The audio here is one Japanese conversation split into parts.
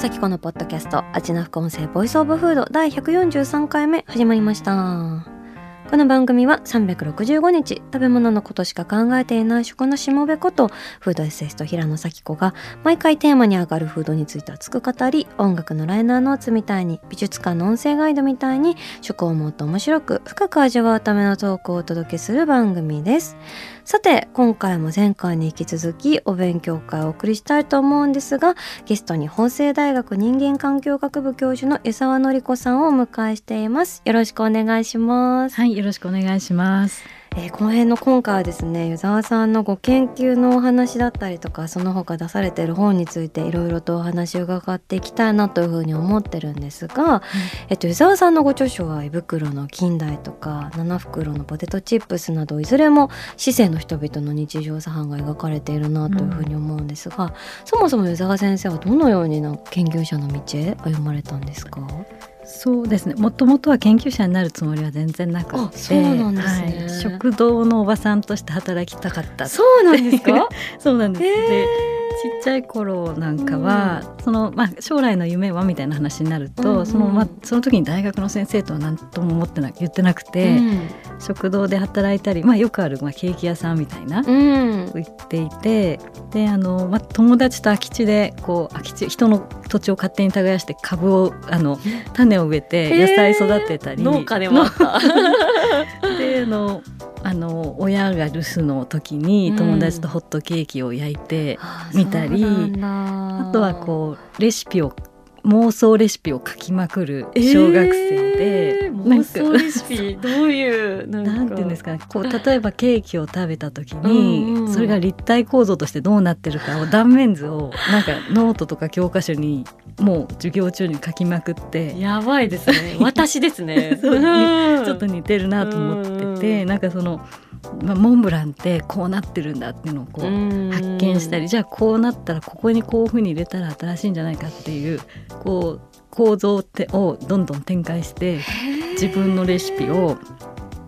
紗季子のポッドキャスト味な副音声 voice of food 第143回目始まりました。この番組は365日食べ物のことしか考えていない食のしもべことフードエッセイスト平野紗季子が毎回テーマに上がるフードについて熱く語り音楽のライナーノーツみたいに美術館の音声ガイドみたいに食をもっと面白く深く味わうためのトークをお届けする番組です。さて今回も前回に引き続きお勉強会をお送りしたいと思うんですがゲストに法政大学人間環境学部教授の江沢典子さんをお迎えしています。よろしくお願いします。はい、よろしくお願いします。えーこの辺の今回はですね湯沢さんのご研究のお話だったりとかその他出されている本についていろいろとお話を伺っていきたいなというふうに思ってるんですが、えっと、湯沢さんのご著書は「胃袋の近代」とか「七袋のポテトチップス」などいずれも市政の人々の日常茶飯が描かれているなというふうに思うんですが、そもそも湯沢先生はどのようにな研究者の道へ歩まれたんですか？そうですね。もともとは研究者になるつもりは全然なくあて、そうなんですねはい食堂のおばさんとして働きたかった。そうなんですか？そうなんです。へーっちゃい頃なんかは、そのまあ将来の夢はみたいな話になると、そのまあその時に大学の先生とは何とも思ってな言ってなくて、食堂で働いたり、まあよくあるまあケーキ屋さんみたいな。うん、うん行っていてであの、まあ、友達と空き地でこう空き地人の土地を勝手に耕して株をあの 種を植えて野菜育てたり、農家でもあった。の であのあの親が留守の時に友達とホットケーキを焼いて、見たりああとはこうレシピを妄想レシピを書きまくる小学生で、えー妄想レシピ どういうなんか。なんていうんですかねこう例えばケーキを食べた時に、うんうんそれが立体構造としてどうなってるかを断面図をなんかノートとか教科書にもう授業中に書きまくって。やばいですね。私ですね。ちょっと似てるなと思って。うてなんかその、まあ、モンブランってこうなってるんだっていうのをこううん。発見したりじゃあこうなったらここにこういうふうに入れたら新しいんじゃないかっていうこう構造ってをどんどん展開して自分のレシピを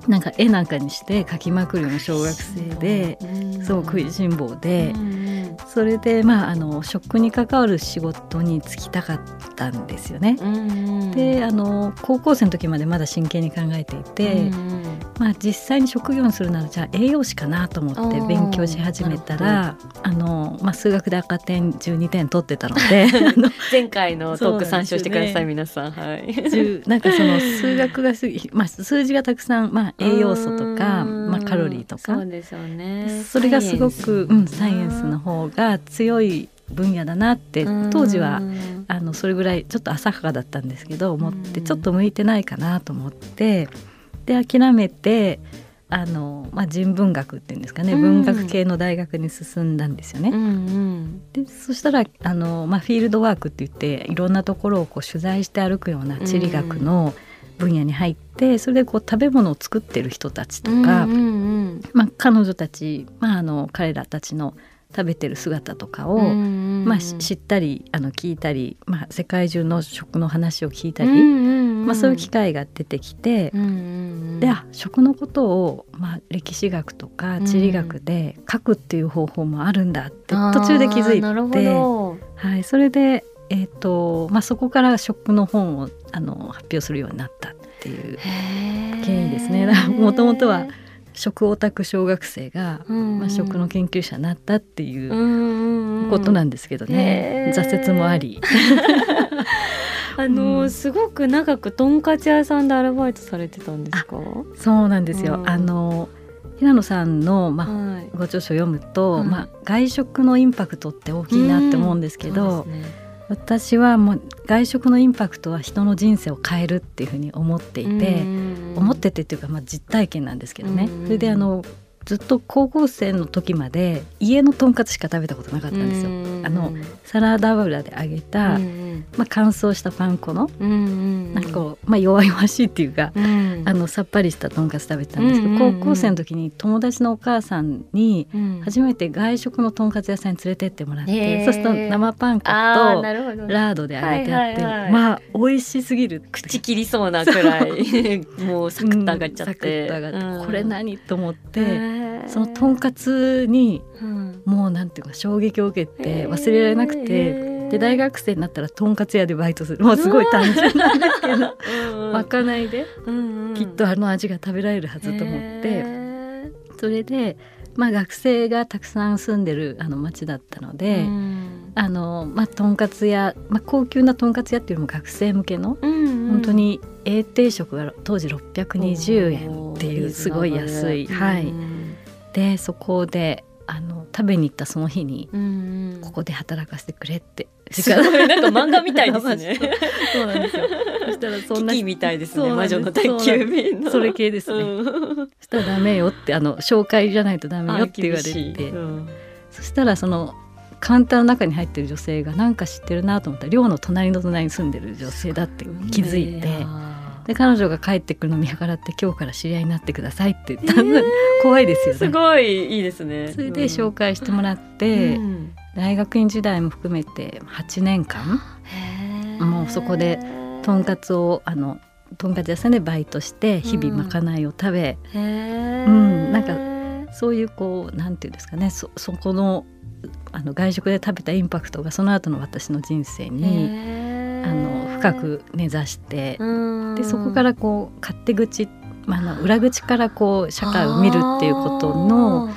なんか絵なんかにして描きまくるような小学生で、そう食いしん坊で、それでまああの食に関わる仕事に就きたかったんですよね。であの高校生の時までまだ真剣に考えていて、まあ、実際に職業にするならじゃあ栄養士かなと思って勉強し始めたらあの、まあ、数学で赤点12点取ってたので 前回のトーク参照してください、そう皆さん。はい。10なんかその数学がすぎ、まあ、数字がたくさん、まあ、栄養素とか、うん。まあ、カロリーとか。そうですよね。それがすごくうん、サイエンスの方が強い分野だなって当時はあのそれぐらいちょっと浅はかだったんですけど思ってうんちょっと向いてないかなと思ってで諦めてあの、まあ、人文学っていうんですかね、うん。文学系の大学に進んだんですよね。うんうん。でそしたらあの、まあ、フィールドワークって言っていろんなところをこう取材して歩くような地理学の分野に入ってそれでこう食べ物を作ってる人たちとか、まあ、彼女たち、まあ、あの彼らたちの食べてる姿とかを、まあ、し知ったりあの聞いたり、まあ、世界中の食の話を聞いたり、まあ、そういう機会が出てきて、であ食のことを、まあ、歴史学とか地理学で書くっていう方法もあるんだって途中で気づいて、はい、それで、えーとまあ、そこから食の本をあの発表するようになったっていう経緯ですね。もともとは食オタク小学生が、まあ、食の研究者になったっていうことなんですけどね、挫折もあり。あの、うん。すごく長くとんかつ屋さんでアルバイトされてたんですか？そうなんですよ、うん。あの平野さんの、まあはい。ご著書を読むと、はい。まあ、外食のインパクトって大きいなって思うんですけど、ね私はもう外食のインパクトは人の人生を変えるっていうふうに思っていて、思っててっていうかまあ実体験なんですけどね、それであのずっと高校生の時まで家のとんかつしか食べたことなかったんですよ。あのサラダ油で揚げた、まあ、乾燥したパン粉の、なんかこう、まあ、弱々しいっていうか、あのさっぱりしたとんかつ食べてたんですけど、高校生の時に友達のお母さんに初めて外食のとんかつ屋さんに連れてってもらって、そうすると生パン粉とラードで揚げてあって、まあ美味しすぎる口切りそうなくらいもうサクッと上がっちゃって、これ何と思って。そのとんかつにもうなんていうか衝撃を受けて忘れられなくてで大学生になったらとんかつ屋でバイトする。もうすごい単純なんですけど。まかないできっとあの味が食べられるはずと思って。それでまあ学生がたくさん住んでるあの町だったので。あのまあ、とんかつ屋、まあ、高級なとんかつ屋っていうよりも学生向けの、本当に A 定食が当時620円っていうすごい安い、はい、でそこであの食べに行ったその日に、ここで働かせてくれってすごい。なんか漫画みたいですね。そうなんですよ。そしたらそんなみたいですね。魔女の宅急便それ系ですね、うん、そしたらダメよってあの紹介じゃないとダメよって言われて、うん、そしたらそのカウンターの中に入ってる女性が何か知ってるなと思ったら寮の隣の隣に住んでる女性だって気づいて。で彼女が帰ってくるの見計らって今日から知り合いになってくださいって言ったえー、怖いですよね。すごいいいですね。それで紹介してもらって、うん、大学院時代も含めて8年間もうそこでとんかつをあのとんかつ屋さんでバイトして日々まかないを食べ、うん、うん、なんかそういうこうなんていうんですかねそそこのあの外食で食べたインパクトがその後の私の人生にあの深く根ざしてでそこからこう勝手口まあ、の裏口からこう社会を見るっていうことの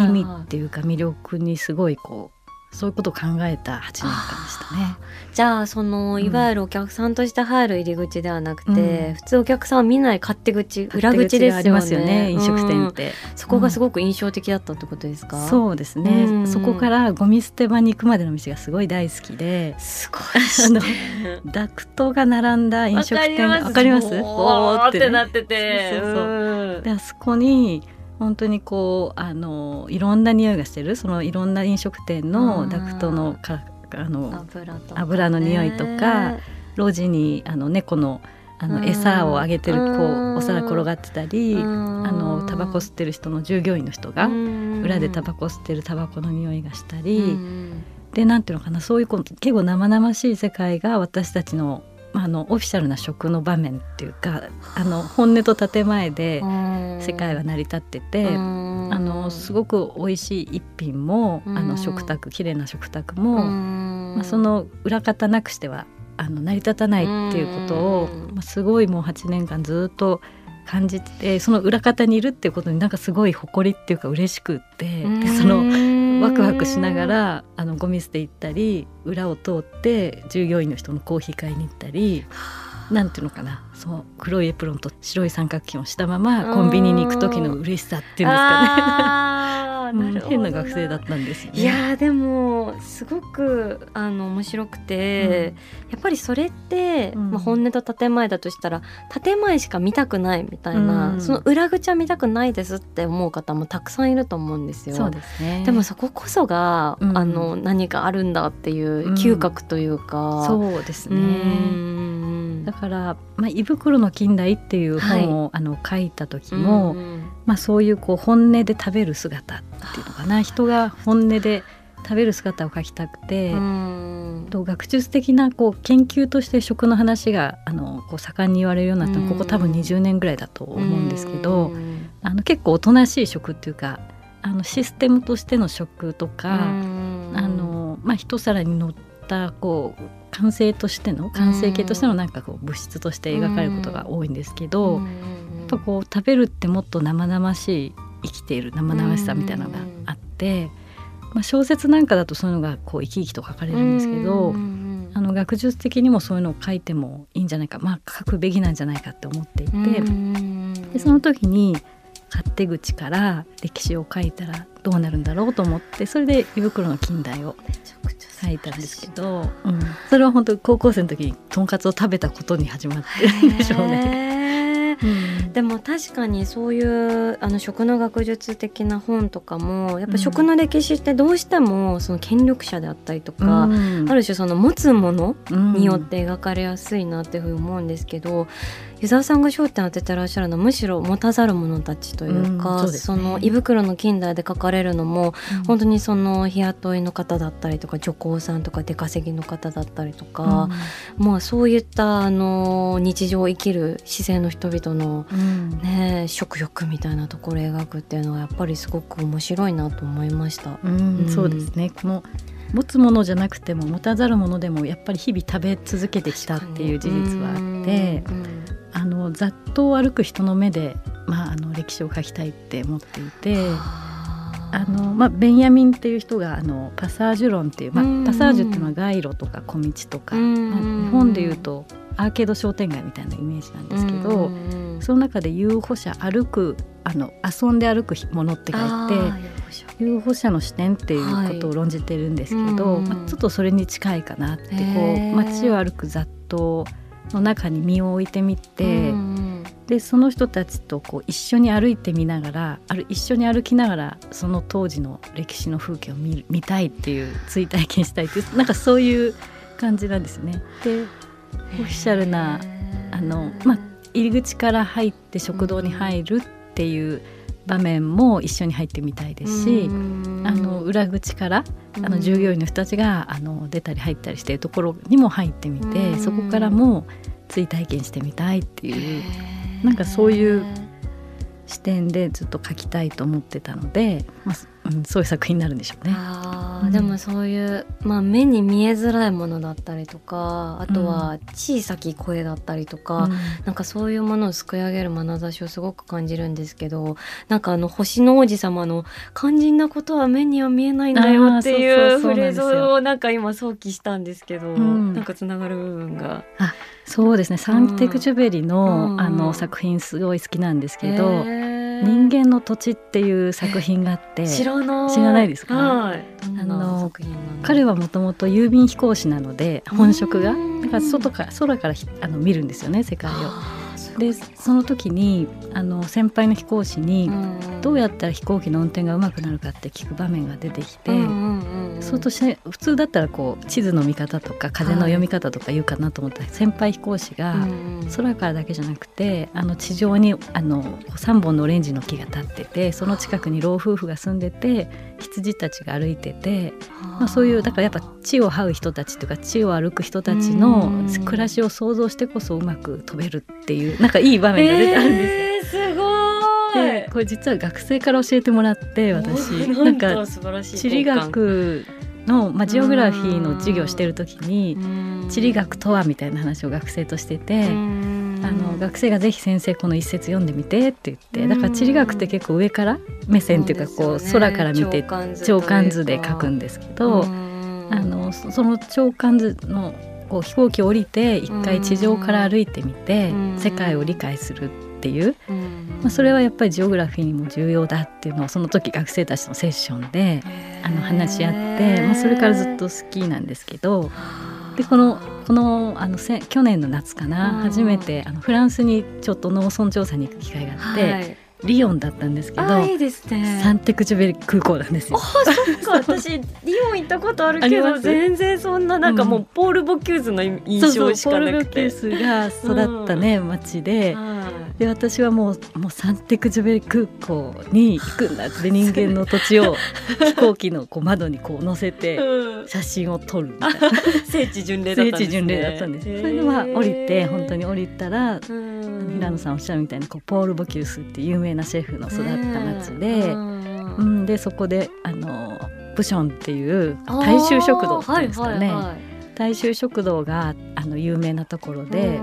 意味っていうか魅力にすごいこうそういうことを考えた8年間でしたね。じゃあそのいわゆるお客さんとして入る入り口ではなくて、うん、普通お客さんは見ない勝手口裏口ですよね、ね、飲食店って、うん、そこがすごく印象的だったってことですか、うん、そうですね、うん、そこからゴミ捨て場に行くまでの道がすごい大好きで。すごい、ね、ダクトが並んだ飲食店わかります。おーってなってて。そうそうであそこに本当にこうあのいろんな匂いがしてる。そのいろんな飲食店のダクトのかあの油の匂いとか路地にあの猫のあの餌をあげてるこうお皿転がってたりあのタバコ吸ってる人の従業員の人が裏でタバコ吸ってるタバコの匂いがしたり。でなんていうのかなそういう結構生々しい世界が私たちのあのオフィシャルな食の場面っていうかあの本音と建前で世界は成り立っててあのすごく美味しい一品もあの食卓綺麗な食卓も、まあ、その裏方なくしてはあの成り立たないっていうことを、まあ、すごいもう8年間ずっと感じてその裏方にいるっていうことになんかすごい誇りっていうか嬉しくってでそのワクワクしながらあのゴミ捨て行ったり裏を通って従業員の人のコーヒー買いに行ったり。なんていうのかな。そう黒いエプロンと白い三角巾をしたままコンビニに行く時の嬉しさっていうんですかね変な学生だったんですよ、ね、いやでもすごくあの面白くて、うん、やっぱりそれって、うん、まあ、本音と建前だとしたら建前しか見たくないみたいな、うん、その裏口は見たくないですって思う方もたくさんいると思うんですよ。そうですね、でもそここそが、あの何かあるんだっていう嗅覚というか、そうですね。だから、まあ、胃袋の近代っていう本を、はい、あの書いた時も、まあ、そういうこう本音で食べる姿っていうのかな。人が本音で食べる姿を描きたくて、と学術的なこう研究として食の話があのこう盛んに言われるようになったのはここ多分20年ぐらいだと思うんですけど、あの結構おとなしい食っていうかあのシステムとしての食とか、あのまあ、一皿に乗ったこう完成としての完成形としてのなんかこう物質として描かれることが多いんですけど、やっぱこう食べるってもっと生々しい生きている生々しさみたいなのがあって、まあ、小説なんかだとそういうのがこう生き生きと書かれるんですけど、あの学術的にもそういうのを書いてもいいんじゃないかまあ書くべきなんじゃないかって思っていて、でその時に勝手口から歴史を書いたらどうなるんだろうと思ってそれで「胃袋の近代」を書いたんですけど、うん、それは本当高校生の時にとんかつを食べたことに始まってるんでしょうね。うん、でも確かにそういうあの食の学術的な本とかもやっぱ食の歴史ってどうしてもその権力者であったりとか、うん、ある種その持つものによって描かれやすいなっていうふうに思うんですけど、湯沢さんが焦点当ててらっしゃるのはむしろ持たざる者たちというか、うんそね、その胃袋の近代で書かれるのも、うん、本当にその日雇いの方だったりとか女工さんとか出稼ぎの方だったりとか、うん、まあそういったあの日常を生きる姿勢の人々の、ね、食欲みたいなところを描くっていうのはやっぱりすごく面白いなと思いました。そうですね。この持つものじゃなくても持たざるものでもやっぱり日々食べ続けてきたっていう事実はあって、あのざっと歩く人の目で、まあ、あの歴史を書きたいって思っていて。あ。のまあ、ベンヤミンっていう人があのパサージュ論っていう、まあ、パサージュっていうのは街路とか小道とか、まあ、日本でいうとアーケード商店街みたいなイメージなんですけどその中で遊歩者歩くあの遊んで歩くものって書いて遊歩者。の視点っていうことを論じてるんですけど、はい。まあ、ちょっとそれに近いかなってこう街を歩く雑踏の中に身を置いてみて、うん、でその人たちとこう一緒に歩いてみながらある一緒に歩きながらその当時の歴史の風景を見見たいっていう追体験したいっていうなんかそういう感じなんですね。でオフィシャルなあの、まあ、入り口から入って食堂に入るっていう場面も一緒に入ってみたいですし、あの裏口からあの従業員の人たちがあの出たり入ったりしているところにも入ってみて、そこからも追体験してみたいっていうなんかそういう視点でずっと書きたいと思ってたので、まあうん、そういう作品になるんでしょうね。あでもそういう、まあ、目に見えづらいものだったりとかあとは小さき声だったりとか、うん、なんかそういうものをすくい上げる眼差しをすごく感じるんですけどなんかあの星の王子様の「肝心なことは目には見えないんだよ」っていうフレーズをなんか今想起したんですけど、うん、なんかつながる部分が。あそうですね。サンテクジュベリの,、あの作品すごい好きなんですけど。人間の土地っていう作品があって。知らない。ですか、はい、あの彼はもともと郵便飛行士なので本職が。だから外から空からあの見るんですよね世界を。でその時にあの先輩の飛行士にどうやったら飛行機の運転がうまくなるかって聞く場面が出てきて、そうとして普通だったらこう地図の見方とか風の読み方とか言うかなと思ったら、先輩飛行士が空からだけじゃなくてあの地上にあの3本のオレンジの木が立っててその近くに老夫婦が住んでて羊たちが歩いてて、まあ、そういうだからやっぱ地を這う人たちとか地を歩く人たちの暮らしを想像してこそうまく飛べるっていうなんかいい場面が出たんですえー、すごい。でこれ実は学生から教えてもらって私。なんか地理学の、まあ、ジオグラフィーの授業してる時に地理学とはみたいな話を学生としててあの学生がぜひ先生この一節読んでみてって言ってだから地理学って結構上から目線っていうかこう空から見て長官図で書くんですけどあのその長官図のこう飛行機を降りて一回地上から歩いてみて世界を理解するっていう、まあ、それはやっぱりジオグラフィーにも重要だっていうのをその時学生たちのセッションであの話し合って、まあ、それからずっと好きなんですけどでこのこのあのせ去年の夏かな、初めてあのフランスにちょっと農村調査に行く機会があって。はい。リヨンだったんですけどいいですね。サンテクジュベリ空港なんですよあそっか。私リヨン行ったことあるけど全然そんななんかもうポール・ボキューズの印象しかなくて、うん、ポール・ボキューズが育ったね、うん、町で、で私はもうもうサンテクジュベリ空港に行くんだって人間の土地を 飛行機のこう窓にこう乗せて写真を撮るみたいな、聖地巡礼だったんです、ね、聖地巡礼だったんです。それでまあ降りて本当に降りたら、平野さんおっしゃるみたいにこうポール・ボキュースって有名なシェフの育った町で、うん、でそこであのブションっていう大衆食堂っていうんですかね、はいはいはい、大衆食堂があの有名なところで。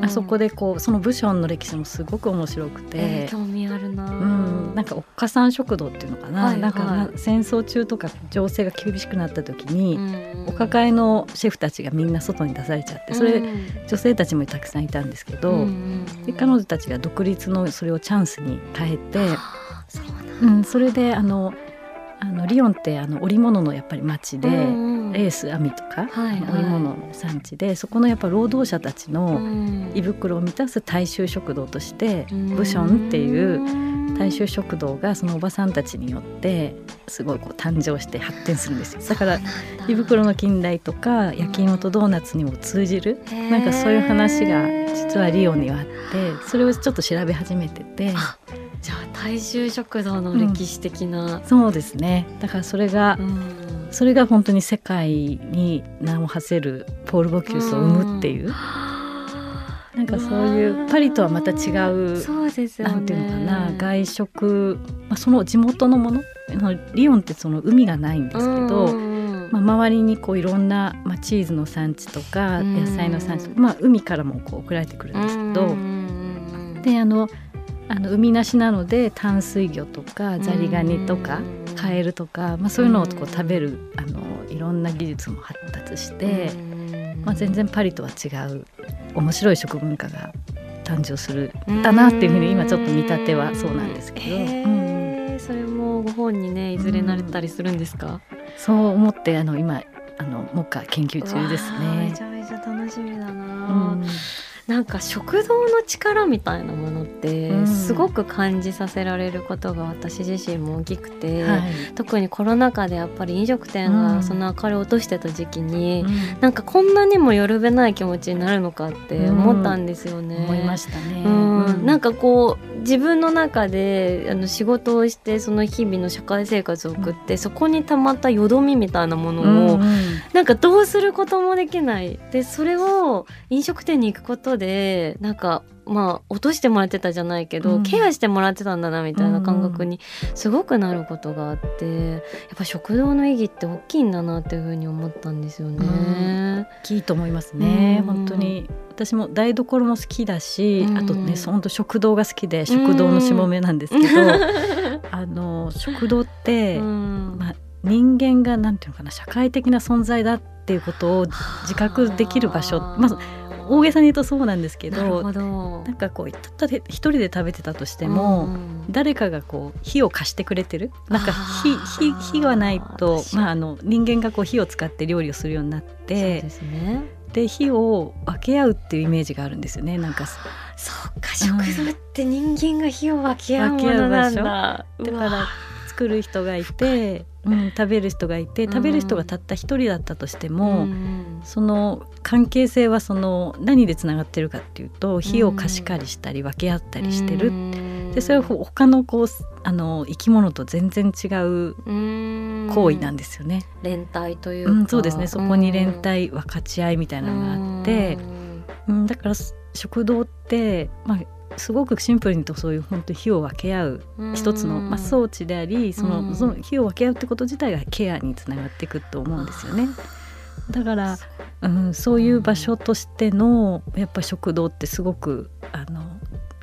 あそこでこうそのブションの歴史もすごく面白くて、えー、興味あるな、うん、なんかおっかさん食堂っていうのかな。はいはい、なんか戦争中とか情勢が厳しくなった時に、お抱えのシェフたちがみんな外に出されちゃってそれ、女性たちもたくさんいたんですけど、で彼女たちが独立のそれをチャンスに変えて、うん、それであのあのリヨンってあの織物のやっぱり町で。エース網とか、はいはい。織物の産地でそこのやっぱ労働者たちうのん。胃袋を満たす大衆食堂としてうん。ブションっていう大衆食堂がそのおばさんたちによってすごいこう誕生して発展するんですよ。だ。から胃袋の近代とか焼き芋とドーナツにも通じるなんかそういう話が実はリオンにはあってそれをちょっと調べ始めてて。あじゃあ大衆食堂の歴史的な、そうですね。だからそれがうんそれが本当に世界に名を馳せるポール・ボキュースを生むっていう。なんかそういうパリとはまた違うそうですよね。なんていうのかな外食、まあ、その地元のものリオンってその海がないんですけど、うんまあ、周りにこういろんな、まあ、チーズの産地とかうん。野菜の産地とか、まあ、海からもこう送られてくるんですけど、うんであのあの海なしなので淡水魚とかザリガニとかうんカエルとか、まあ、そういうのをこう食べるあのいろんな技術も発達して、うん。まあ、全然パリとは違う面白い食文化が誕生するんだなっていうふうに今ちょっと見立てはそうなんですけど。へうん。ーそれもご本にねいずれなれたりするんですか、そう思ってあの今あの目下研究中ですわあめねち。ゃめちゃ楽しみだうな、んなんか食堂の力みたいなものってうん。すごく感じさせられることが私自身も大きくて、はい。特にコロナ禍でやっぱり飲食店うん。がその明かりを落としてた時期に、うん。なんかこんなにもよるべない気持ちになるのかって思ったんですよね。思いましたね。うん、なんかかこう自分の中であの仕事をしてその日々の社会生活を送って、そこにたまったよどみみたいなものを、なんかどうすることもできない。でそれを飲食店に行くことでなんかまあ落としてもらってたじゃないけど、うん。ケアしてもらってたんだなみたいな感覚にすごくなることがあってやっぱ食堂の意義って大きいんだなっていうふうに思ったんですよね。大きいと思いますね。うん。本当に。私も台所も好きだし、うん。あとね本当食堂が好きで食堂のしもめなんですけど、あの食堂って、うん。まあ人間がなんていうのかな社会的な存在だっていうことを自覚できる場所。まあ大げさに言うとそうなんですけどなんかこうたったで一人で食べてたとしても、うん誰かがこう火を貸してくれてる？なんか火火火がないとまあ、あの人間がこう火を使って料理をするようになってで火を分け合うっていうイメージがあるんですよねなんか。そうか食堂って人間が火を分け合うものなんだ。だから作る人がいて、うん、食べる人がいてうん。食べる人がたった一人だったとしても、うん。その関係性はその何でつながってるかっていうと火を貸し借りしたり分け合ったりしてる、でそれは他のこうあの生き物と全然違ううん。行為なんですよね。連帯というか、うん、そうですね。そこに連帯分かち合いみたいなのがあって、うん、だから食堂って、まあ、すごくシンプルにとそういう本当に火を分け合う一つの、まあ、装置でありその,、うん。その火を分け合うってこと自体がケアにつながっていくと思うんですよね。だから、うん、そういう場所としてのやっぱ食堂ってすごくあの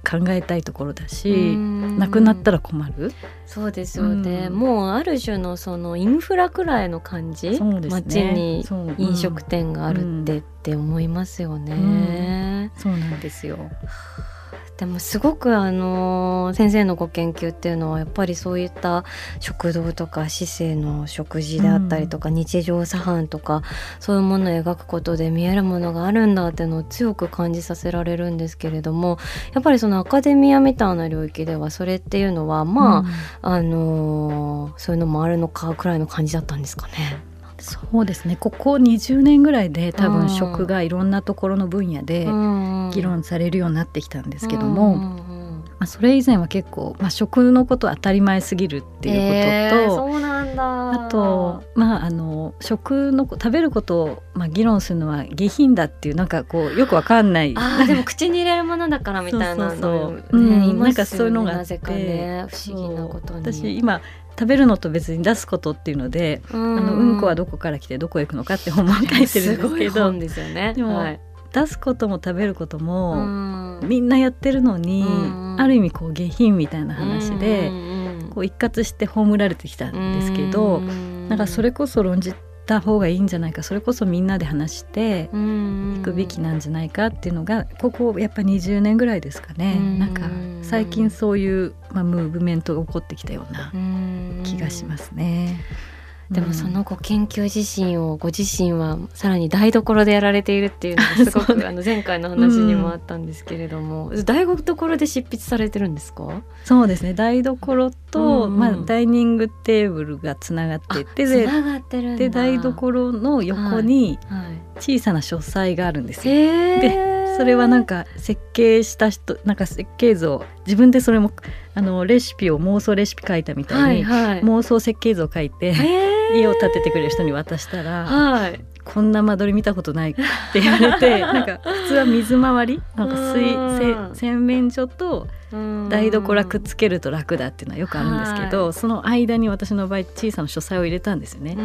考えたいところだし、なくなったらら困る。そうですよね、うん。もうある種のそのインフラくらいの感じ、ね。街に飲食店があるって、って思いますよね。そうなんですよ。でもすごくあの先生のご研究っていうのはやっぱりそういった食堂とか市政の食事であったりとか、日常茶飯とかそういうものを描くことで見えるものがあるんだっていうのを強く感じさせられるんですけれどもやっぱりそのアカデミアみたいな領域ではそれっていうのはまあ、あのそういうのもあるのかくらいの感じだったんですかね。そうですね。ここ20年ぐらいで多うん分食がいろんなところの分野で議論されるようになってきたんですけども、まあ、それ以前は結構、まあ、食のことは当たり前すぎるっていうことと、そうなんだ。あと、まあ、あの食の食べることを、まあ、議論するのは下品だっていうなんかこうよくわかんない。あーでも口に入れるものだからみたいなそうそうのそう。うんね言いますよね。なんかそういうのがあって。なぜかね不思議なことに。私今食べるのと別に出すことっていうので、うあのうんこはどこから来てどこへ行くのかって本も書いてるんですすごけどい本ですよね。でもはい出すことも食べることも、うん。みんなやってるのに、うんある意味こう下品みたいな話で、うん。こう一括して葬られてきたんですけど、うん。なんかそれこそ論じた方がいいんじゃないかそれこそみんなで話してうんいくべきなんじゃないかっていうのがここやっぱ20年ぐらいですかね、うんなんか最近そういう、まあ、ムーブメントが起こってきたようなうん。気がしますね。でもそのご研究自身をご自身はさらに台所でやられているっていうのがすごく あの前回の話にもあったんですけれども、うん、台所で執筆されてるんですか？そうですね。台所と、うんうん、まあ、ダイニングテーブルがつながっててでで台所の横に小さな書斎があるんですよ。はいはい、でそれはなんか設計した人なんか設計図を自分でそれもあのレシピを妄想レシピ書いたみたいに、はいはい、妄想設計図を書いて家を建ててくれる人に渡したら、はい、こんな間取り見たことないって言われて なんか普通は水回りなんか水洗面所と台所くっつけると楽だっていうのはよくあるんですけど、その間に私の場合小さな書斎を入れたんですよね。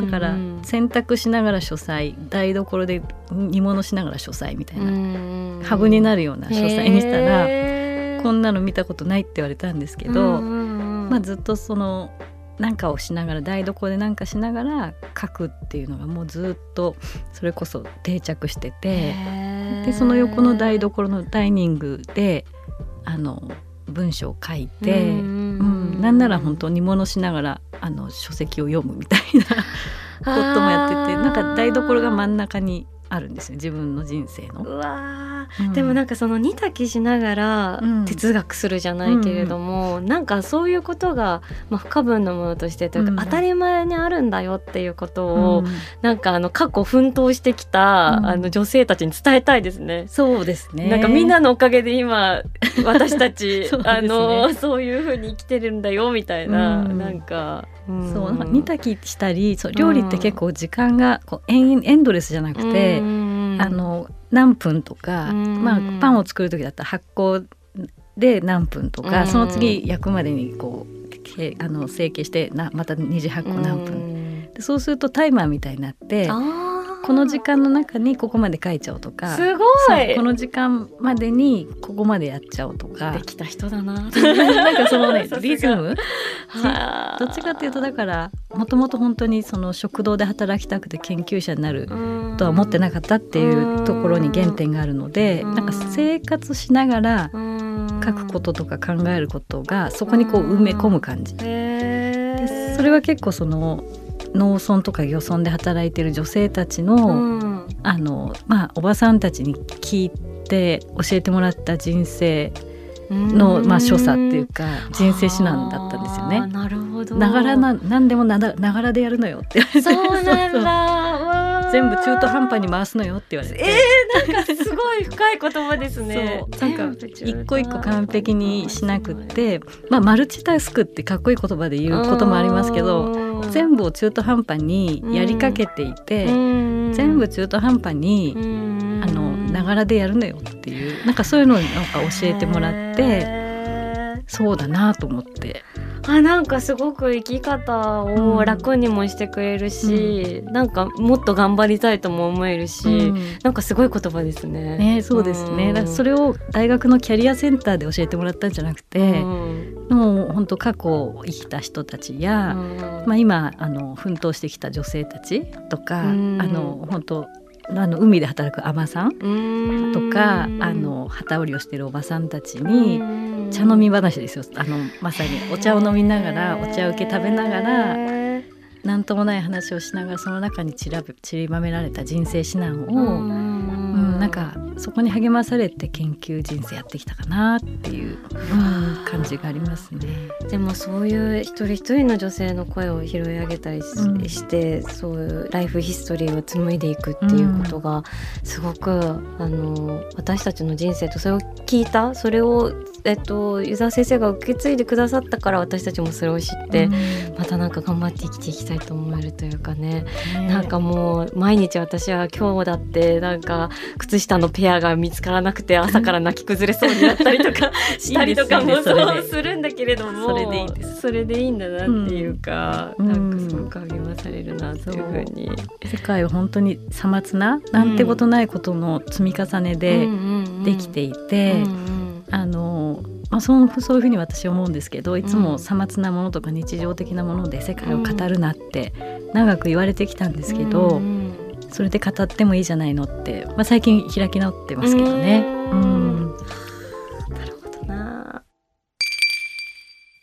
だから洗濯しながら書斎台所で煮物しながら書斎みたいなハブになるような書斎にしたらこんなの見たことないって言われたんですけど、まあ、ずっとその何かをしながら台所で何かしながら書くっていうのがもうずっとそれこそ定着しててでその横の台所のダイニングであの文章を書いて、うん、なんなら本当煮物しながらあの書籍を読むみたいな こともやっててなんか台所が真ん中にあるんですよ自分の人生の。うわ、うん、でもなんかその煮炊きしながら哲学するじゃないけれども、うん、なんかそういうことが、まあ、不可分のものとしてというか、うん、当たり前にあるんだよっていうことを、うん、なんかあの過去奮闘してきた、あの女性たちに伝えたいですね。そうですね。なんかみんなのおかげで今 私たちね、あのそういうふうに生きてるんだよみたいな、うん、なんか。そう煮炊きしたりそう料理って結構時間がこうエンエンドレスじゃなくて、あの何分とか、まあ、パンを作る時だったら発酵で何分とか、その次焼くまでにこうあの成形してなまた二次発酵何分、でそうするとタイマーみたいになって。この時間の中にここまで書いちゃおうとかすごい。この時間までにここまでやっちゃおうとか。できた人だな。なんかそのね リズム？どっちかっていうとだからもともと本当にその食堂で働きたくて研究者になるとは思ってなかったっていうところに原点があるのでなんか生活しながら書くこととか考えることがそこにこう埋め込む感じ。でそれは結構その農村とか漁村で働いてる女性たちの、うん、あのまあおばさんたちに聞いて教えてもらった人生の、まあ、所作っていうか人生指南だったんですよね。なるほど。ながらな何でもなながらでやるのよってそうなんだ。全部中途半端に回すのよって言われて。えー、なんかすごい深い言葉ですね。そう。なんか一個一個完璧にしなくって、まあマルチタスクってかっこいい言葉で言うこともありますけど、全部を中途半端にやりかけていて、全部中途半端にあのながらでやるのよっていうなんかそういうのをなんか教えてもらってそうだなと思って。あなんかすごく生き方を楽にもしてくれるし、うん、なんかもっと頑張りたいとも思えるし、うん、なんかすごい言葉ですね。ねそうですね、うん、それを大学のキャリアセンターで教えてもらったんじゃなくて、うん、もう本当過去生きた人たちや、まあ、今あの奮闘してきた女性たちとか、あの本当あの海で働く海女さんとかあの旗織りをしてるおばさんたちに茶飲み話ですよ。あのまさにお茶を飲みながらお茶受け食べながら何ともない話をしながらその中に散ら散りばめられた人生指南をなんかそこに励まされて研究人生やってきたかなっていう、うん、感じがありますね。でもそういう一人一人の女性の声を拾い上げたりしうん、してそういうライフヒストリーを紡いでいくっていうことがすごく、あの私たちの人生とそれを聞いたそれをえっと、湯沢先生が受け継いでくださったから私たちもそれを知って、うん、またなんか頑張って生きていきたいと思えるというかね、ね、なんかもう毎日私は今日だってなんか靴下のペアが見つからなくて朝から泣き崩れそうになったりとか したりとかもそうするんだけれどもそれでいいそれでいいんだなっていうか、うん、なんかすごく励まされるなっていうふうに、世界は本当にさまつななんてことないことの積み重ねでできていて。あのまあ、そうそういうふうに私は思うんですけどいつもさまつなものとか日常的なもので世界を語るなって長く言われてきたんですけど、それで語ってもいいじゃないのって、まあ、最近開き直ってますけどね。うんなるほどな。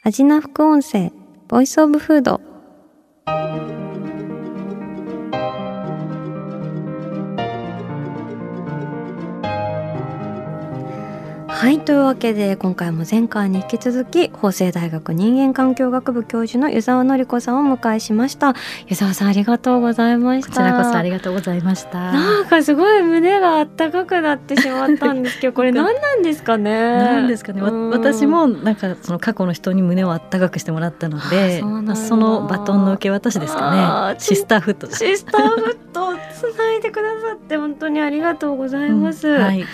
味な副音声ボイスオブフードはいというわけで今回も前回に引き続き法政大学人間環境学部教授の湯沢典子さんをお迎えしました。湯沢さんありがとうございました。こちらこそありがとうございました。なんかすごい胸があったかくなってしまったんですけどこれ 何なんですかね？なんですかね。私もなんかその過去の人に胸をあったかくしてもらったのでそのバトンの受け渡しですかね。シスターフットシスターフットつないでくださって本当にありがとうございます、うん、はい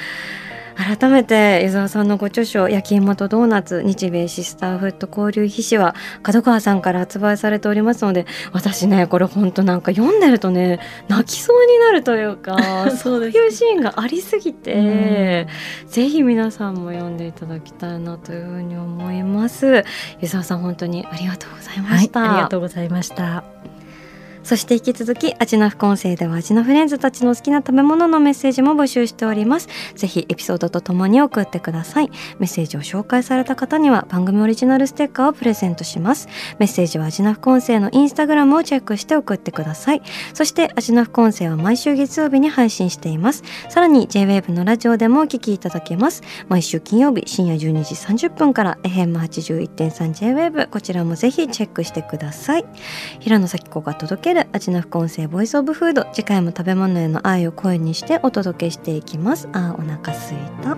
改めて伊沢さんのご著書「焼き芋とドーナツ日米シスターフット交流筆誌」は角川さんから発売されておりますので私ねこれ本当なんか読んでるとね泣きそうになるというか そういうシーンがありすぎて、ぜひ皆さんも読んでいただきたいなというふうに思います。伊沢さん本当にありがとうございました、はい、ありがとうございました。そして引き続きアジナ副音声ではアジナフレンズたちの好きな食べ物のメッセージも募集しております。ぜひエピソードとともに送ってください。メッセージを紹介された方には番組オリジナルステッカーをプレゼントします。メッセージはアジナ副音声のインスタグラムをチェックして送ってください。そしてアジナ副音声は毎週月曜日に配信しています。さらに JWAVE のラジオでもお聞きいただけます。毎週金曜日深夜12時30分から FM81.3JWAVE こちらもぜひチェックしてください。平野咲子が届けける味の副音声ボイスオブフード。次回も食べ物への愛を声にしてお届けしていきます。あお腹すいた。